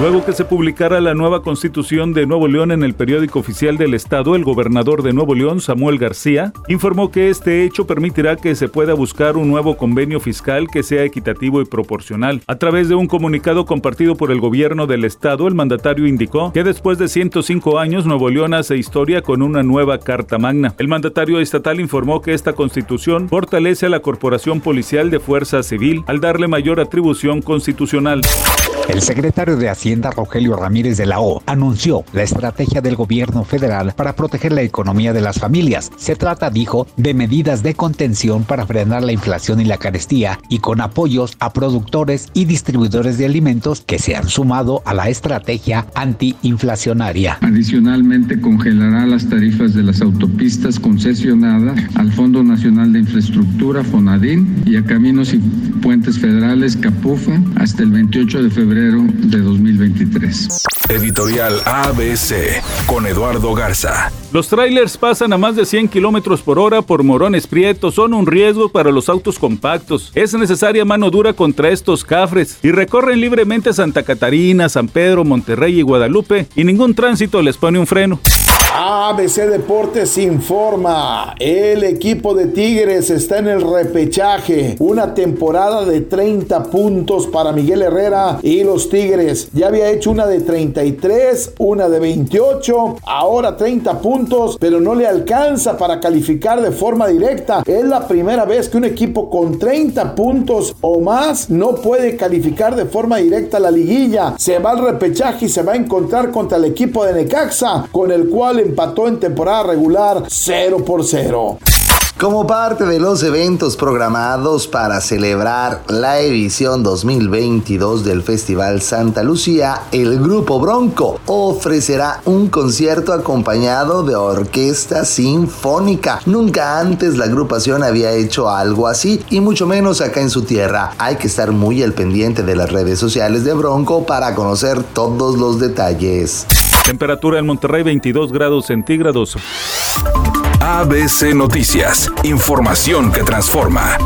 Luego que se publicara la nueva constitución de Nuevo León en el periódico oficial del Estado, el gobernador de Nuevo León, Samuel García, informó que este hecho permitirá que se pueda buscar un nuevo convenio fiscal que sea equitativo y proporcional. A través de un comunicado compartido por el gobierno del Estado, el mandatario indicó que después de 105 años, Nuevo León hace historia con una nueva Carta Magna. El mandatario estatal informó que esta constitución fortalece a la Corporación Policial de Fuerza Civil al darle mayor atribución constitucional. El secretario de Hacienda, Rogelio Ramírez de la O, anunció la estrategia del gobierno federal para proteger la economía de las familias. Se trata, dijo, de medidas de contención para frenar la inflación y la carestía y con apoyos a productores y distribuidores de alimentos que se han sumado a la estrategia antiinflacionaria. Adicionalmente, congelará las tarifas de las autopistas concesionadas al Fondo Nacional de Infraestructura, FONADIN, y a Caminos y Puentes Federales, CAPUFA, hasta el 28 de febrero de 2023. Editorial ABC con Eduardo Garza. Los trailers pasan a más de 100 kilómetros por hora por morones prietos, son un riesgo para los autos compactos. Es necesaria mano dura contra estos cafres y recorren libremente Santa Catarina, San Pedro, Monterrey y Guadalupe y ningún tránsito les pone un freno. ABC Deportes informa, el equipo de Tigres está en el repechaje, una temporada de 30 puntos para Miguel Herrera y los Tigres. Ya había hecho una de 33, una de 28, ahora 30 puntos, pero no le alcanza para calificar de forma directa. Es la primera vez que un equipo con 30 puntos o más no puede calificar de forma directa la liguilla. Se va al repechaje y se va a encontrar contra el equipo de Necaxa, con el cual empató en temporada regular 0 por 0. Como parte de los eventos programados para celebrar la edición 2022 del Festival Santa Lucía, el Grupo Bronco ofrecerá un concierto acompañado de orquesta sinfónica. Nunca antes la agrupación había hecho algo así y mucho menos acá en su tierra. Hay que estar muy al pendiente de las redes sociales de Bronco para conocer todos los detalles. Temperatura en Monterrey 22 grados centígrados. ABC Noticias, información que transforma.